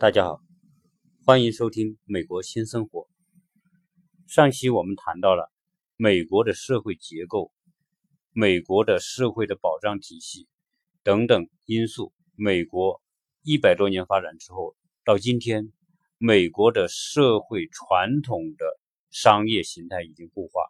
大家好，欢迎收听《美国新生活》。上期我们谈到了美国的社会结构、美国的社会的保障体系等等因素。美国一百多年发展之后，到今天，美国的社会传统的商业形态已经固化，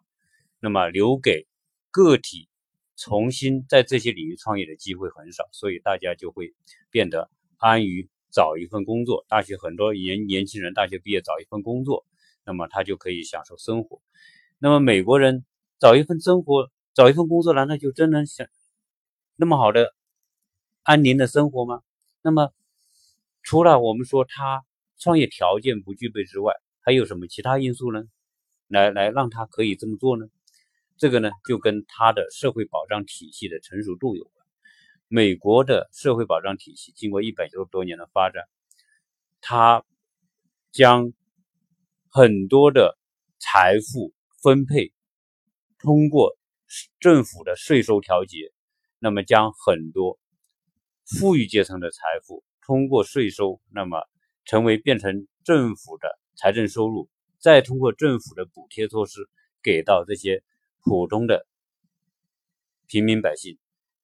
那么留给个体重新在这些领域创业的机会很少，所以大家就会变得安于。找一份工作，大学很多年年轻人大学毕业找一份工作，那么他就可以享受生活。那么美国人找一份生活，找一份工作，难道就真能享那么好的安宁的生活吗？那么除了我们说他创业条件不具备之外，还有什么其他因素呢？来来让他可以这么做呢？这个呢，就跟他的社会保障体系的成熟度有关。美国的社会保障体系经过一百多多年的发展，它将很多的财富分配通过政府的税收调节，那么将很多富裕阶层的财富通过税收，那么成为变成政府的财政收入，再通过政府的补贴措施给到这些普通的平民百姓。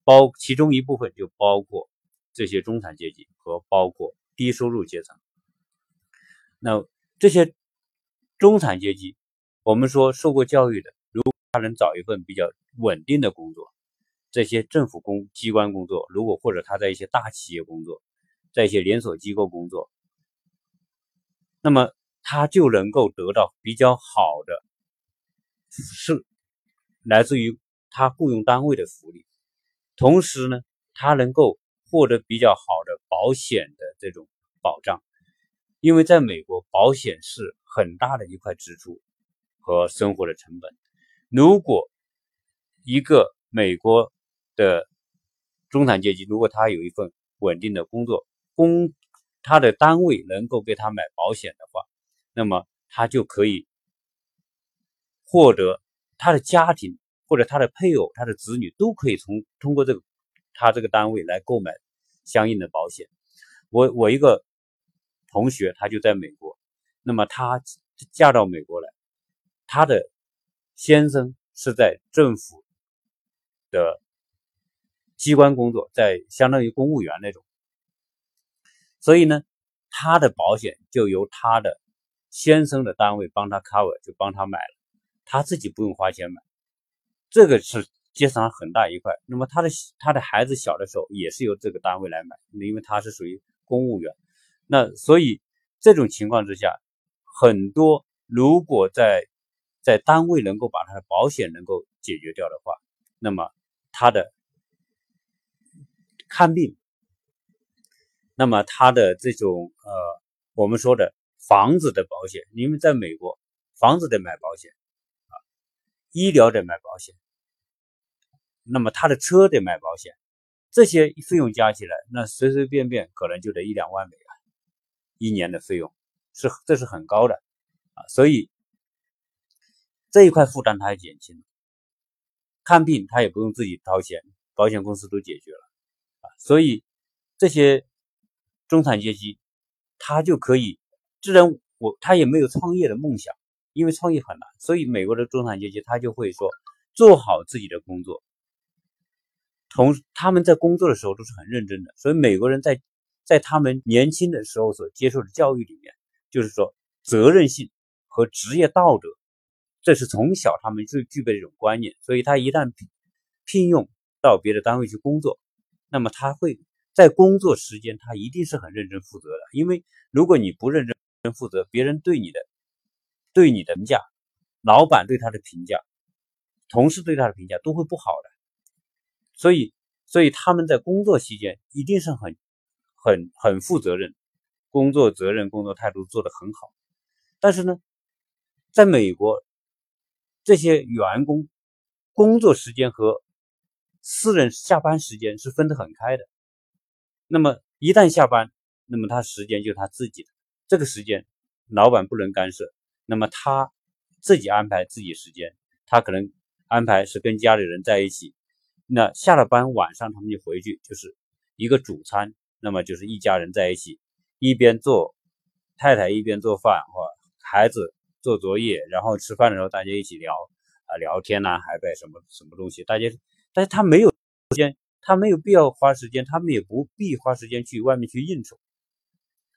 包其中一部分就包括这些中产阶级和包括低收入阶层。那这些中产阶级，我们说受过教育的，如果他能找一份比较稳定的工作，这些政府工机关工作，如果或者他在一些大企业工作，在一些连锁机构工作，那么他就能够得到比较好的是来自于他雇佣单位的福利。同时呢，他能够获得比较好的保险的这种保障，因为在美国，保险是很大的一块支出和生活的成本。如果一个美国的中产阶级，如果他有一份稳定的工作，工他的单位能够给他买保险的话，那么他就可以获得他的家庭。或者他的配偶、他的子女都可以从通过这个他这个单位来购买相应的保险。我我一个同学，他就在美国，那么他嫁到美国来，他的先生是在政府的机关工作，在相当于公务员那种，所以呢，他的保险就由他的先生的单位帮他 cover，就帮他买了，他自己不用花钱买。这个是节省了很大一块。那么他的他的孩子小的时候也是由这个单位来买，因为他是属于公务员。那所以这种情况之下，很多如果在在单位能够把他的保险能够解决掉的话，那么他的看病，那么他的这种呃我们说的房子的保险，因为在美国房子得买保险。医疗得买保险，那么他的车得买保险，这些费用加起来，那随随便便可能就得一两万美元一年的费用，是这是很高的啊，所以这一块负担他也减轻了。看病他也不用自己掏钱，保险公司都解决了啊，所以这些中产阶级他就可以，既然我他也没有创业的梦想。因为创业很难，所以美国的中产阶级他就会说做好自己的工作。同他们在工作的时候都是很认真的，所以美国人在在他们年轻的时候所接受的教育里面，就是说责任心和职业道德，这是从小他们就具备这种观念。所以他一旦聘用到别的单位去工作，那么他会在工作时间他一定是很认真负责的。因为如果你不认真负责，别人对你的。对你的评价，老板对他的评价，同事对他的评价都会不好的，所以，所以他们在工作期间一定是很、很、很负责任，工作责任、工作态度做得很好。但是呢，在美国，这些员工工作时间和私人下班时间是分得很开的。那么一旦下班，那么他时间就他自己的，这个时间老板不能干涉。那么他自己安排自己时间，他可能安排是跟家里人在一起。那下了班晚上他们就回去，就是一个主餐，那么就是一家人在一起，一边做太太一边做饭或孩子做作业，然后吃饭的时候大家一起聊啊聊天呐，还在什么什么东西，大家，但是他没有时间，他没有必要花时间，他们也不必花时间去外面去应酬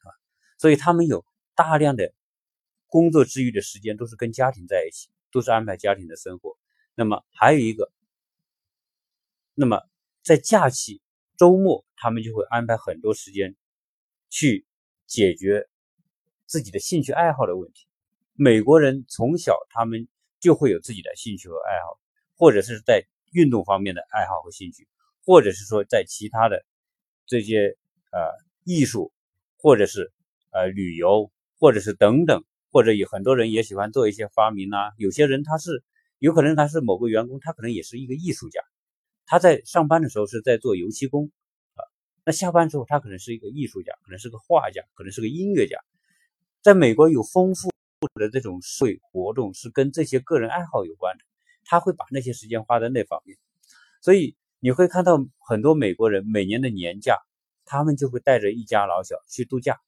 啊，所以他们有大量的工作之余的时间都是跟家庭在一起，都是安排家庭的生活。那么还有一个，那么在假期周末，他们就会安排很多时间去解决。自己的兴趣爱好的问题，美国人从小他们就会有自己的兴趣和爱好，或者是在运动方面的爱好和兴趣，或者是说在其他的这些呃艺术，或者是呃旅游，或者是等等，或者有很多人也喜欢做一些发明啊。有些人他是有可能他是某个员工，他可能也是一个艺术家，他在上班的时候是在做油漆工啊，那下班之后他可能是一个艺术家，可能是个画家，可能是个音乐家。在美国有丰富的这种社会活动是跟这些个人爱好有关的，他会把那些时间花在那方面，所以你会看到很多美国人每年的年假，他们就会带着一家老小去度假，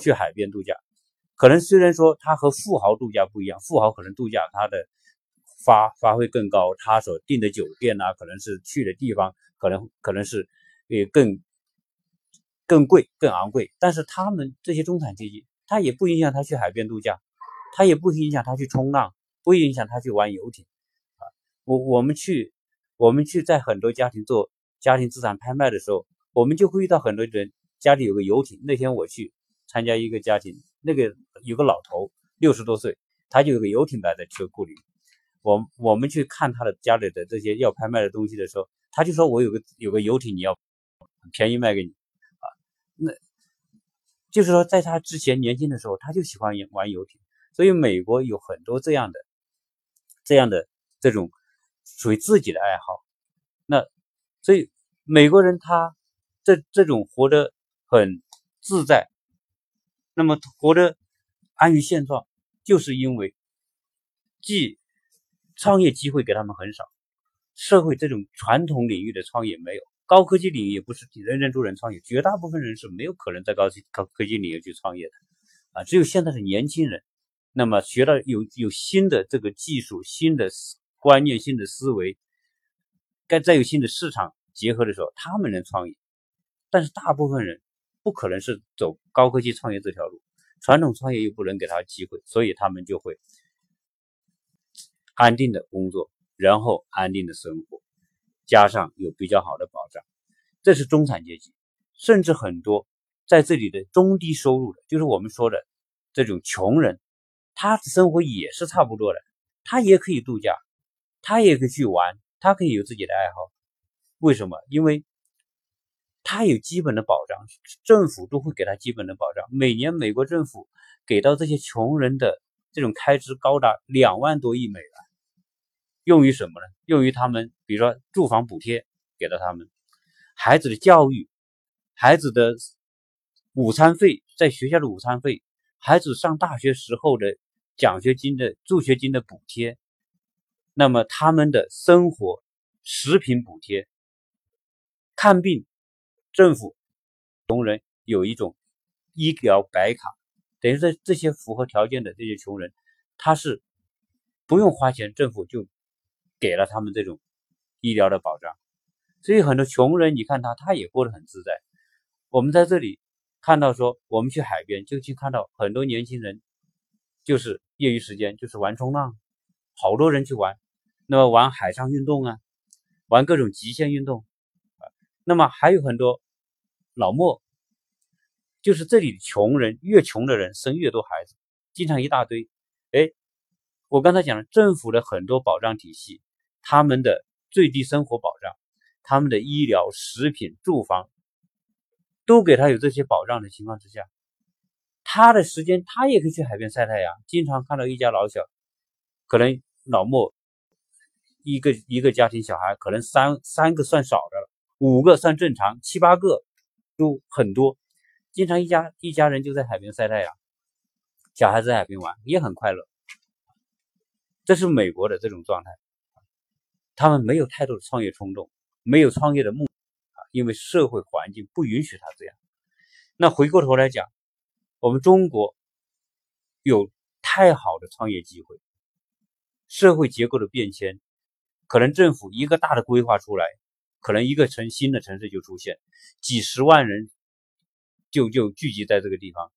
去海边度假。可能虽然说他和富豪度假不一样，富豪可能度假他的发发挥更高，他所订的酒店呐，可能是去的地方，可能可能是也更更贵、更昂贵，但是他们这些中产阶级。他也不影响他去海边度假，他也不影响他去冲浪，不影响他去玩游艇，啊，我我们去，我们去在很多家庭做家庭资产拍卖的时候，我们就会遇到很多人家里有个游艇。那天我去参加一个家庭，那个有个老头六十多岁，他就有个游艇摆在车库里。我我们去看他的家里的这些要拍卖的东西的时候，他就说我有个有个游艇，你要便宜卖给你，啊，那。就是说，在他之前年轻的时候，他就喜欢玩游艇，所以美国有很多这样的、这样的这种属于自己的爱好。那所以美国人他这这种活得很自在，那么活得安于现状，就是因为既创业机会给他们很少，社会这种传统领域的创业没有。高科技领域也不是人人都能创业，绝大部分人是没有可能在高高科技领域去创业的，啊，只有现在的年轻人，那么学到有有新的这个技术、新的观念、新的思维，该再有新的市场结合的时候，他们能创业。但是大部分人不可能是走高科技创业这条路，传统创业又不能给他机会，所以他们就会安定的工作，然后安定的生活。加上有比较好的保障，这是中产阶级，甚至很多在这里的中低收入的，就是我们说的这种穷人，他的生活也是差不多的，他也可以度假，他也可以去玩，他可以有自己的爱好。为什么？因为他有基本的保障，政府都会给他基本的保障。每年美国政府给到这些穷人的这种开支高达两万多亿美元。用于什么呢？用于他们，比如说住房补贴给到他们，孩子的教育，孩子的午餐费，在学校的午餐费，孩子上大学时候的奖学金的助学金的补贴，那么他们的生活食品补贴，看病，政府穷人有一种医疗白卡，等于说这些符合条件的这些穷人，他是不用花钱，政府就。给了他们这种医疗的保障，所以很多穷人，你看他，他也过得很自在。我们在这里看到说，我们去海边就去看到很多年轻人，就是业余时间就是玩冲浪，好多人去玩，那么玩海上运动啊，玩各种极限运动啊，那么还有很多老莫，就是这里穷人越穷的人生越多孩子，经常一大堆。哎，我刚才讲了政府的很多保障体系。他们的最低生活保障，他们的医疗、食品、住房，都给他有这些保障的情况之下，他的时间他也可以去海边晒太阳。经常看到一家老小，可能老莫一个一个家庭小孩，可能三三个算少的了，五个算正常，七八个都很多。经常一家一家人就在海边晒太阳，小孩子在海边玩也很快乐。这是美国的这种状态。他们没有太多的创业冲动，没有创业的梦啊，因为社会环境不允许他这样。那回过头来讲，我们中国有太好的创业机会。社会结构的变迁，可能政府一个大的规划出来，可能一个城新的城市就出现，几十万人就就聚集在这个地方，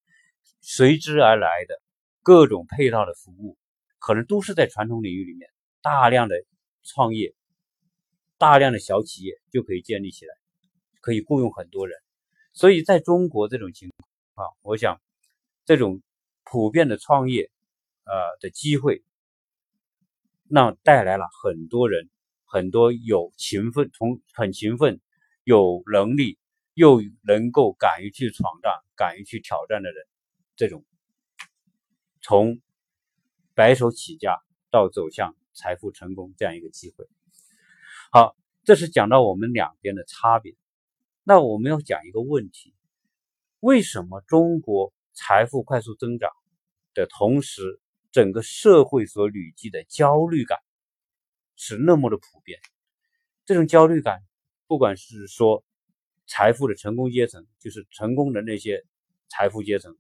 随之而来的各种配套的服务，可能都是在传统领域里面大量的创业，大量的小企业就可以建立起来，可以雇佣很多人。所以在中国这种情况，我想这种普遍的创业呃的机会。那带来了很多人，很多有勤奋、从很勤奋、有能力又能够敢于去闯荡、敢于去挑战的人，这种从白手起家到走向财富成功这样一个机会。好，这是讲到我们两边的差别。那我们要讲一个问题：为什么中国财富快速增长的同时？整个社会所累积的焦虑感是那么的普遍，这种焦虑感，不管是说财富的成功阶层，就是成功的那些财富阶层，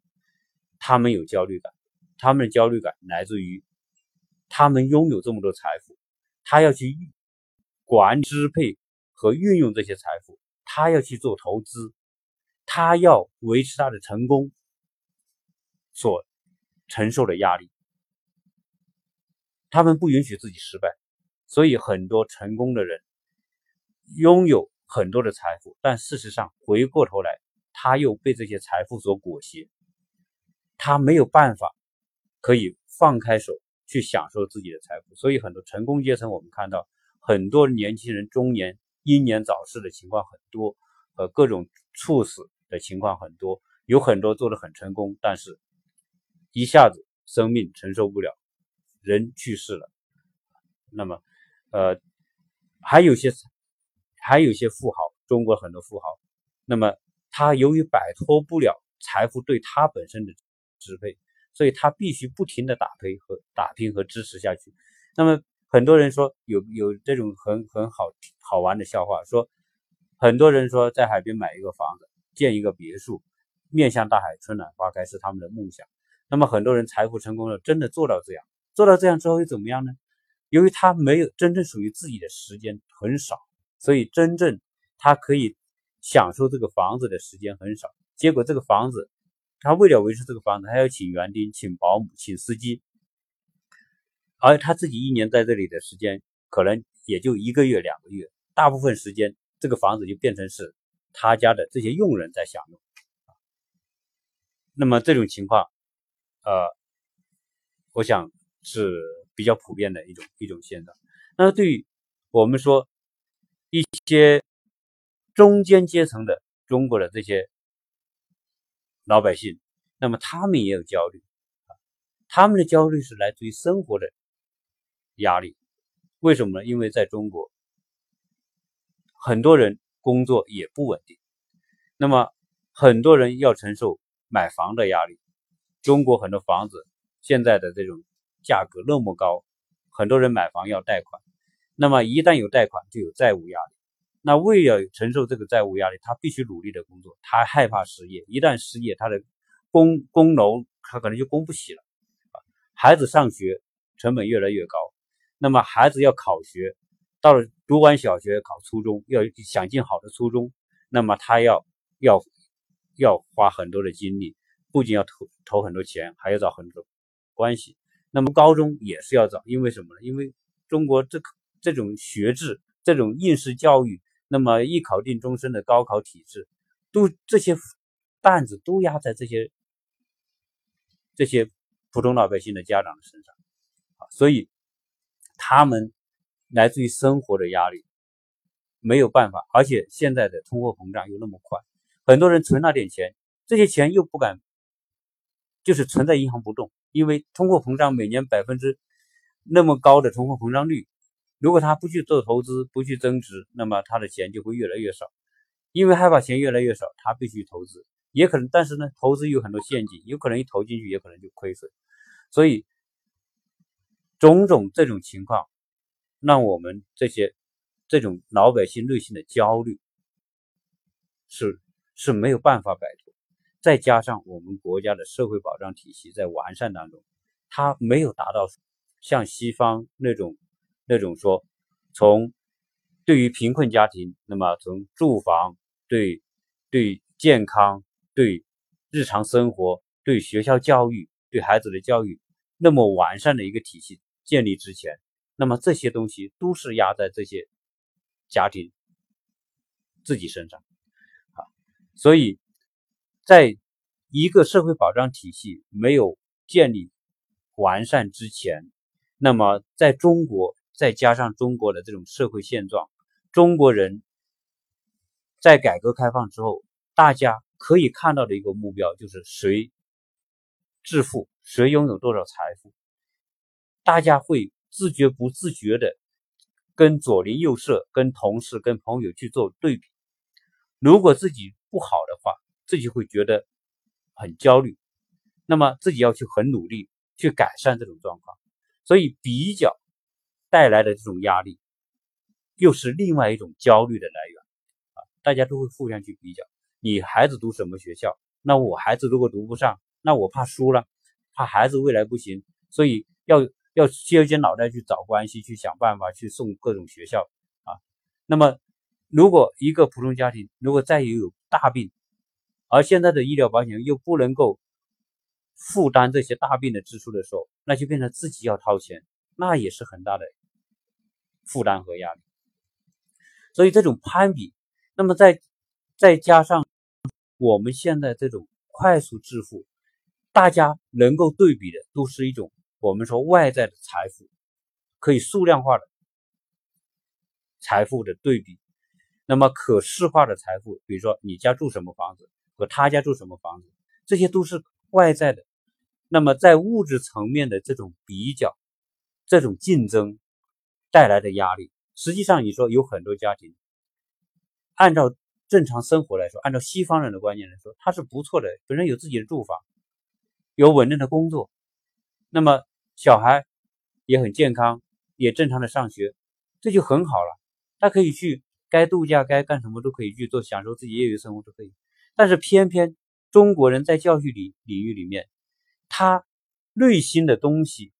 他们有焦虑感，他们的焦虑感来自于他们拥有这么多财富，他要去管支配和运用这些财富，他要去做投资，他要维持他的成功所承受的压力。他们不允许自己失败，所以很多成功的人拥有很多的财富，但事实上回过头来，他又被这些财富所裹挟，他没有办法可以放开手去享受自己的财富。所以很多成功阶层，我们看到很多年轻人中年英年早逝的情况很多，和各种猝死的情况很多，有很多做的很成功，但是一下子生命承受不了。人去世了，那么，呃，还有些，还有些富豪，中国很多富豪，那么他由于摆脱不了财富对他本身的支配，所以他必须不停的打拼和打拼和支持下去。那么很多人说有有这种很很好好玩的笑话，说很多人说在海边买一个房子，建一个别墅，面向大海，春暖花开是他们的梦想。那么很多人财富成功了，真的做到这样。做到这样之后又怎么样呢？由于他没有真正属于自己的时间很少，所以真正他可以享受这个房子的时间很少。结果这个房子，他为了维持这个房子，还要请园丁、请保姆、请司机，而他自己一年在这里的时间可能也就一个月、两个月，大部分时间这个房子就变成是他家的这些佣人在享用。那么这种情况，呃，我想。是比较普遍的一种一种现象。那对于我们说一些中间阶层的中国的这些老百姓，那么他们也有焦虑，他们的焦虑是来自于生活的压力。为什么呢？因为在中国，很多人工作也不稳定，那么很多人要承受买房的压力。中国很多房子现在的这种。价格那么高，很多人买房要贷款，那么一旦有贷款，就有债务压力。那为了承受这个债务压力，他必须努力的工作，他害怕失业，一旦失业，他的供供楼他可能就供不起了。孩子上学成本越来越高，那么孩子要考学，到了读完小学考初中，要想进好的初中，那么他要要要花很多的精力，不仅要投投很多钱，还要找很多关系。那么高中也是要找，因为什么呢？因为中国这这种学制、这种应试教育，那么一考定终身的高考体制，都这些担子都压在这些这些普通老百姓的家长身上啊，所以他们来自于生活的压力，没有办法，而且现在的通货膨胀又那么快，很多人存那点钱，这些钱又不敢，就是存在银行不动。因为通货膨胀每年百分之那么高的通货膨胀率，如果他不去做投资，不去增值，那么他的钱就会越来越少。因为害怕钱越来越少，他必须投资，也可能，但是呢，投资有很多陷阱，有可能一投进去，也可能就亏损。所以，种种这种情况，让我们这些这种老百姓内心的焦虑是是没有办法摆脱。再加上我们国家的社会保障体系在完善当中，它没有达到像西方那种那种说从对于贫困家庭，那么从住房对对健康对日常生活对学校教育对孩子的教育那么完善的一个体系建立之前，那么这些东西都是压在这些家庭自己身上啊，所以。在一个社会保障体系没有建立完善之前，那么在中国再加上中国的这种社会现状，中国人在改革开放之后，大家可以看到的一个目标就是谁致富，谁拥有多少财富，大家会自觉不自觉的跟左邻右舍、跟同事、跟朋友去做对比，如果自己不好的话。自己会觉得很焦虑，那么自己要去很努力去改善这种状况，所以比较带来的这种压力，又是另外一种焦虑的来源啊！大家都会互相去比较，你孩子读什么学校？那我孩子如果读不上，那我怕输了，怕孩子未来不行，所以要要削尖脑袋去找关系，去想办法去送各种学校啊。那么，如果一个普通家庭如果再有有大病，而现在的医疗保险又不能够负担这些大病的支出的时候，那就变成自己要掏钱，那也是很大的负担和压力。所以这种攀比，那么再再加上我们现在这种快速致富，大家能够对比的都是一种我们说外在的财富，可以数量化的财富的对比。那么可视化的财富，比如说你家住什么房子。和他家住什么房子，这些都是外在的。那么在物质层面的这种比较、这种竞争带来的压力，实际上你说有很多家庭，按照正常生活来说，按照西方人的观念来说，他是不错的，本身有自己的住房，有稳定的工作，那么小孩也很健康，也正常的上学，这就很好了。他可以去该度假、该干什么都可以去做，享受自己业余生活都可以。但是偏偏中国人在教育领领域里面，他内心的东西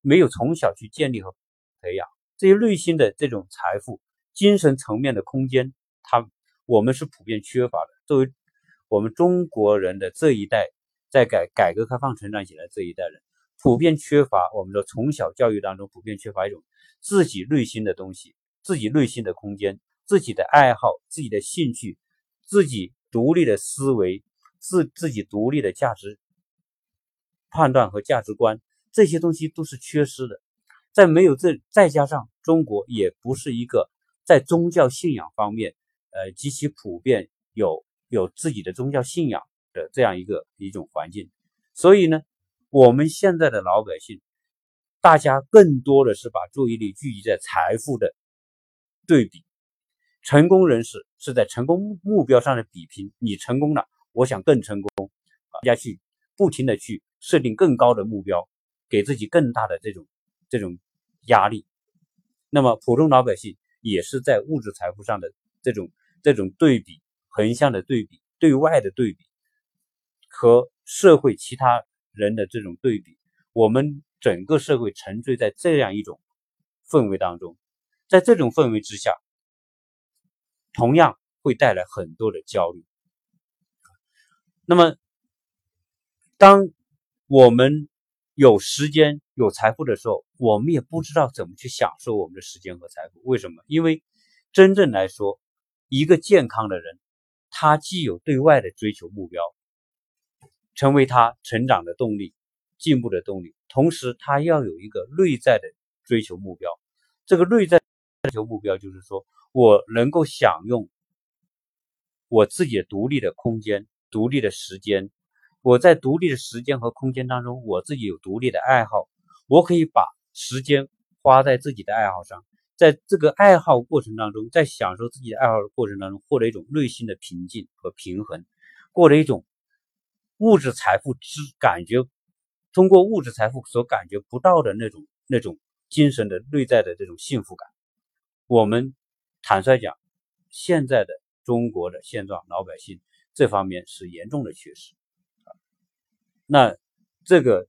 没有从小去建立和培养这些内心的这种财富、精神层面的空间，他我们是普遍缺乏的。作为我们中国人的这一代，在改改革开放成长起来这一代人，普遍缺乏我们的从小教育当中普遍缺乏一种自己内心的东西、自己内心的空间、自己的爱好、自己的兴趣、自己。独立的思维，自自己独立的价值判断和价值观，这些东西都是缺失的。在没有这，再加上中国也不是一个在宗教信仰方面，呃，极其普遍有有自己的宗教信仰的这样一个一种环境。所以呢，我们现在的老百姓，大家更多的是把注意力聚集在财富的对比。成功人士是在成功目标上的比拼，你成功了，我想更成功，大家去不停的去设定更高的目标，给自己更大的这种这种压力。那么普通老百姓也是在物质财富上的这种这种对比，横向的对比，对外的对比，和社会其他人的这种对比，我们整个社会沉醉在这样一种氛围当中，在这种氛围之下。同样会带来很多的焦虑。那么，当我们有时间、有财富的时候，我们也不知道怎么去享受我们的时间和财富。为什么？因为真正来说，一个健康的人，他既有对外的追求目标，成为他成长的动力、进步的动力，同时他要有一个内在的追求目标。这个内在追求目标就是说。我能够享用我自己独立的空间、独立的时间。我在独立的时间和空间当中，我自己有独立的爱好，我可以把时间花在自己的爱好上，在这个爱好过程当中，在享受自己的爱好的过程当中，获得一种内心的平静和平衡，获得一种物质财富之感觉，通过物质财富所感觉不到的那种那种精神的内在的这种幸福感，我们。坦率讲，现在的中国的现状，老百姓这方面是严重的缺失。那这个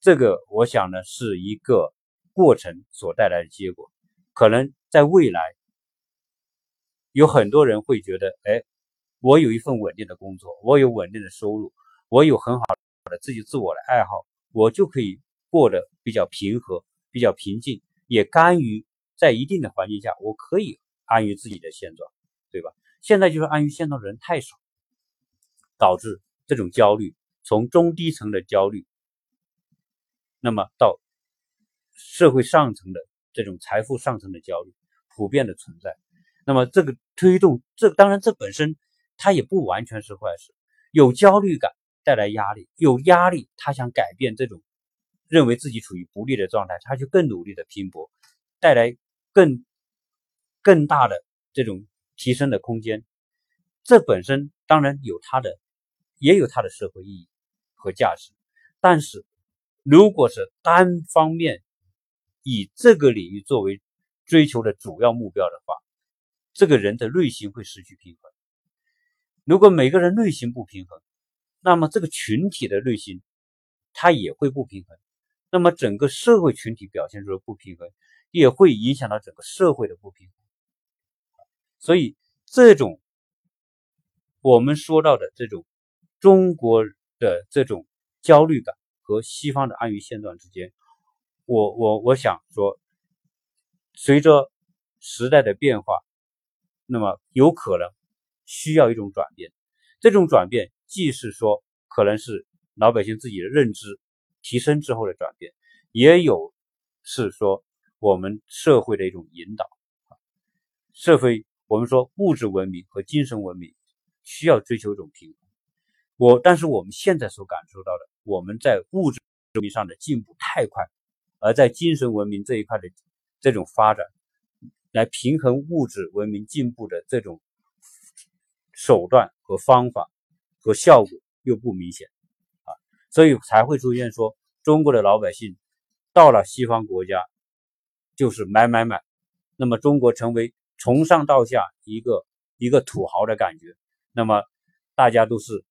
这个，我想呢，是一个过程所带来的结果。可能在未来，有很多人会觉得，哎，我有一份稳定的工作，我有稳定的收入，我有很好的自己自我的爱好，我就可以过得比较平和、比较平静，也甘于在一定的环境下，我可以安于自己的现状，对吧？现在就是安于现状的人太少，导致这种焦虑，从中低层的焦虑，那么到社会上层的。这种财富上层的焦虑普遍的存在，那么这个推动这当然这本身它也不完全是坏事。有焦虑感带来压力，有压力他想改变这种认为自己处于不利的状态，他就更努力的拼搏，带来更更大的这种提升的空间。这本身当然有它的也有它的社会意义和价值，但是如果是单方面。以这个领域作为追求的主要目标的话，这个人的内心会失去平衡。如果每个人内心不平衡，那么这个群体的内心他也会不平衡。那么整个社会群体表现出的不平衡，也会影响到整个社会的不平衡。所以，这种我们说到的这种中国的这种焦虑感和西方的安于现状之间。我我我想说，随着时代的变化，那么有可能需要一种转变。这种转变既是说可能是老百姓自己的认知提升之后的转变，也有是说我们社会的一种引导。社会我们说物质文明和精神文明需要追求一种平衡。我但是我们现在所感受到的，我们在物质文明上的进步太快。而在精神文明这一块的这种发展，来平衡物质文明进步的这种手段和方法和效果又不明显啊，所以才会出现说中国的老百姓到了西方国家就是买买买，那么中国成为从上到下一个一个土豪的感觉，那么大家都是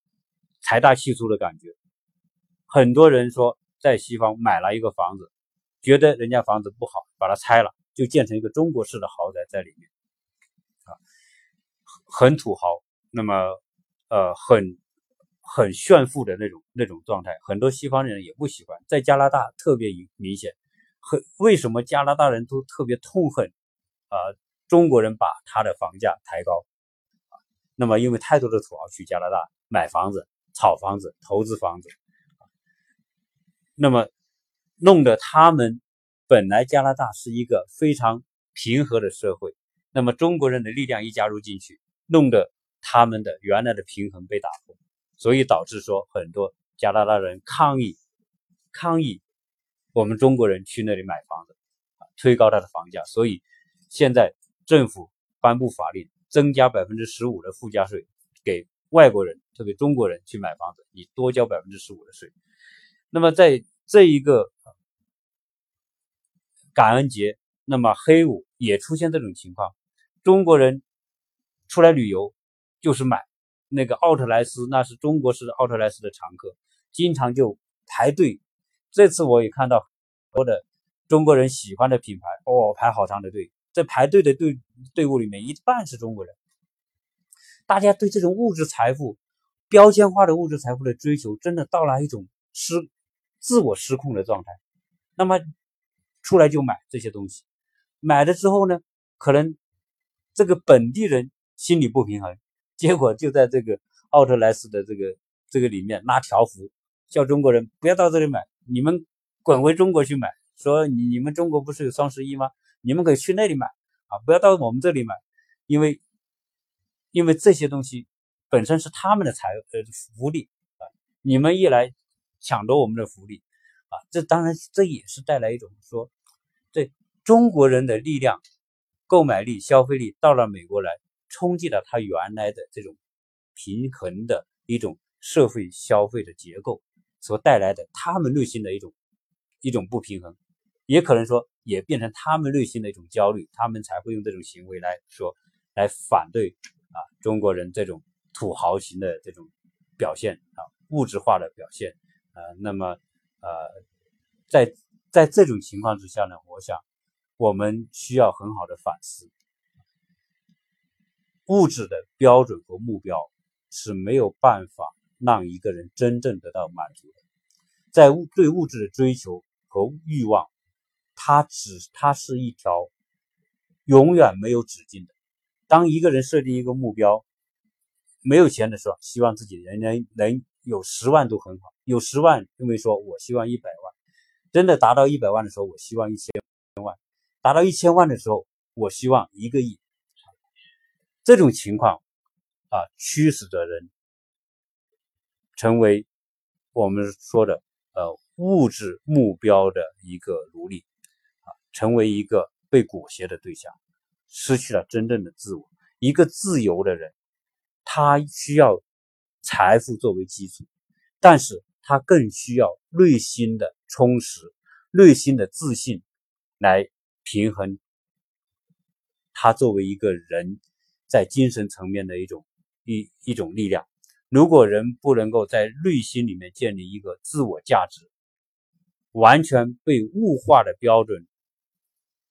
财大气粗的感觉，很多人说在西方买了一个房子。觉得人家房子不好，把它拆了，就建成一个中国式的豪宅在里面，啊，很土豪，那么呃很很炫富的那种那种状态，很多西方人也不喜欢，在加拿大特别明显。很为什么加拿大人都特别痛恨啊中国人把他的房价抬高啊？那么因为太多的土豪去加拿大买房子、炒房子、投资房子，那么。弄得他们本来加拿大是一个非常平和的社会，那么中国人的力量一加入进去，弄得他们的原来的平衡被打破，所以导致说很多加拿大人抗议，抗议我们中国人去那里买房子，啊推高他的房价，所以现在政府颁布法令，增加百分之十五的附加税给外国人，特别中国人去买房子，你多交百分之十五的税，那么在这一个。感恩节，那么黑五也出现这种情况。中国人出来旅游就是买那个奥特莱斯，那是中国式的奥特莱斯的常客，经常就排队。这次我也看到多的中国人喜欢的品牌，哦，排好长的队。在排队的队队伍里面，一半是中国人。大家对这种物质财富标签化的物质财富的追求，真的到了一种失自我失控的状态。那么。出来就买这些东西，买了之后呢，可能这个本地人心里不平衡，结果就在这个奥特莱斯的这个这个里面拉条幅，叫中国人不要到这里买，你们滚回中国去买。说你你们中国不是有双十一吗？你们可以去那里买啊，不要到我们这里买，因为因为这些东西本身是他们的财呃福利啊，你们一来抢夺我们的福利啊，这当然这也是带来一种说。对中国人的力量、购买力、消费力到了美国来，冲击了他原来的这种平衡的一种社会消费的结构所带来的他们内心的一种一种不平衡，也可能说也变成他们内心的一种焦虑，他们才会用这种行为来说来反对啊中国人这种土豪型的这种表现啊物质化的表现啊，那么呃，在在这种情况之下呢，我想我们需要很好的反思，物质的标准和目标是没有办法让一个人真正得到满足，在物对物质的追求和欲望，它只它是一条永远没有止境的。当一个人设定一个目标，没有钱的时候，希望自己人人能有十万都很好。有十万，认为说我希望一百万，真的达到一百万的时候，我希望一千万；达到一千万的时候，我希望一个亿。这种情况啊，驱使着人成为我们说的呃物质目标的一个奴隶啊，成为一个被裹挟的对象，失去了真正的自我。一个自由的人。他需要财富作为基础，但是他更需要内心的充实、内心的自信来平衡他作为一个人在精神层面的一种一一种力量。如果人不能够在内心里面建立一个自我价值，完全被物化的标准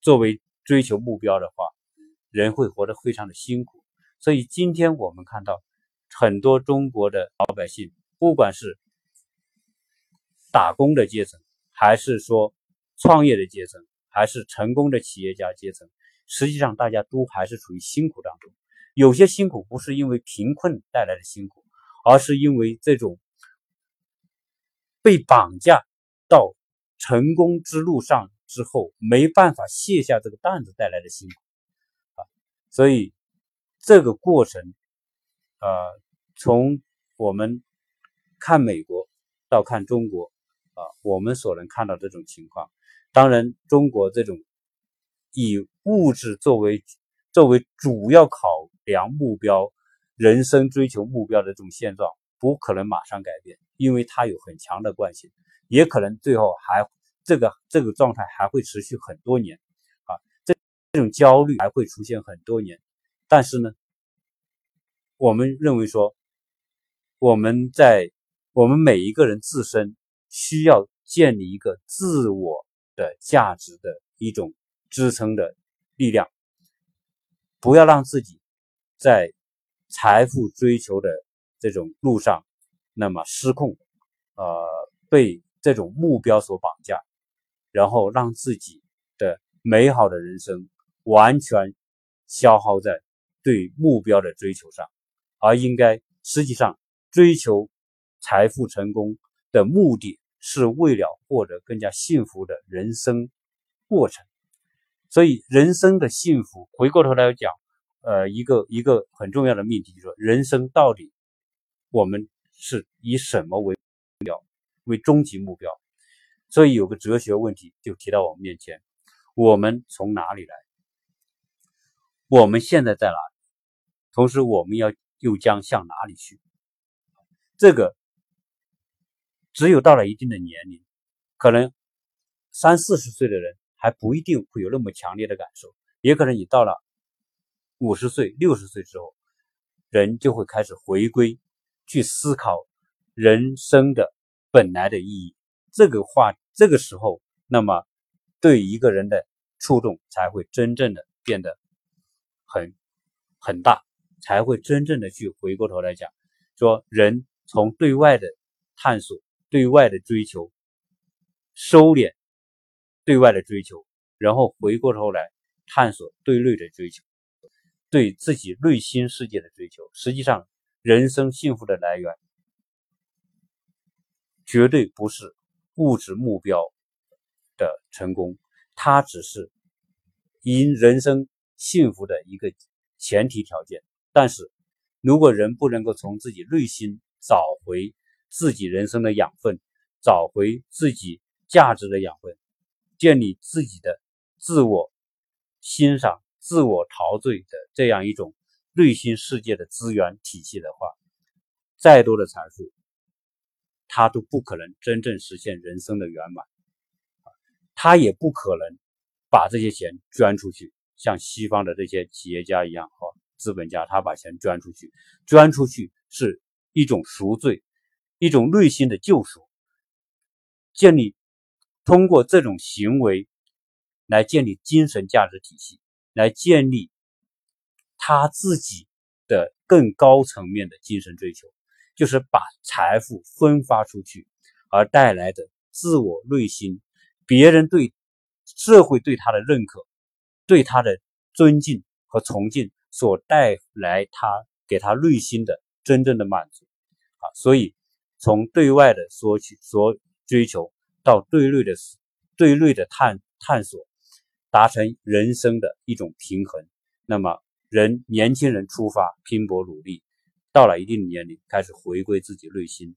作为追求目标的话，人会活得非常的辛苦。所以今天我们看到很多中国的老百姓，不管是打工的阶层，还是说创业的阶层，还是成功的企业家阶层，实际上大家都还是处于辛苦当中。有些辛苦不是因为贫困带来的辛苦，而是因为这种被绑架到成功之路上之后，没办法卸下这个担子带来的辛苦啊。所以。这个过程，呃，从我们看美国到看中国，啊，我们所能看到这种情况。当然，中国这种以物质作为作为主要考量目标、人生追求目标的这种现状，不可能马上改变，因为它有很强的惯性，也可能最后还这个这个状态还会持续很多年，啊，这这种焦虑还会出现很多年。但是呢，我们认为说，我们在我们每一个人自身需要建立一个自我的价值的一种支撑的力量，不要让自己在财富追求的这种路上那么失控，呃，被这种目标所绑架，然后让自己的美好的人生完全消耗在。对目标的追求上，而应该实际上追求财富成功的目的是为了获得更加幸福的人生过程。所以，人生的幸福，回过头来讲，呃，一个一个很重要的命题，就是说，人生到底我们是以什么为目标，为终极目标？所以，有个哲学问题就提到我们面前：我们从哪里来？我们现在在哪？同时，我们要又将向哪里去？这个只有到了一定的年龄，可能三四十岁的人还不一定会有那么强烈的感受，也可能你到了五十岁、六十岁之后，人就会开始回归，去思考人生的本来的意义。这个话，这个时候，那么对一个人的触动才会真正的变得很很大。才会真正的去回过头来讲，说人从对外的探索、对外的追求、收敛对外的追求，然后回过头来探索对内的追求，对自己内心世界的追求。实际上，人生幸福的来源绝对不是物质目标的成功，它只是因人生幸福的一个前提条件。但是，如果人不能够从自己内心找回自己人生的养分，找回自己价值的养分，建立自己的自我欣赏、自我陶醉的这样一种内心世界的资源体系的话，再多的财富，他都不可能真正实现人生的圆满，他也不可能把这些钱捐出去，像西方的这些企业家一样，哈。资本家他把钱捐出去，捐出去是一种赎罪，一种内心的救赎。建立通过这种行为来建立精神价值体系，来建立他自己的更高层面的精神追求，就是把财富分发出去而带来的自我内心，别人对社会对他的认可，对他的尊敬和崇敬所带来他给他内心的真正的满足啊，所以从对外的索取所追求。到对内的对内的探探索，达成人生的一种平衡。那么，人年轻人出发拼搏努力，到了一定年龄开始回归自己内心。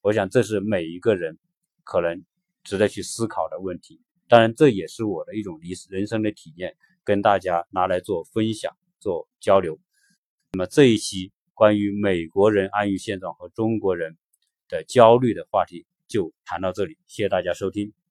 我想，这是每一个人可能值得去思考的问题。当然，这也是我的一种理人生的体验，跟大家拿来做分享、做交流。那么，这一期关于美国人安于现状和中国人的焦虑的话题。就谈到这里，谢谢大家收听。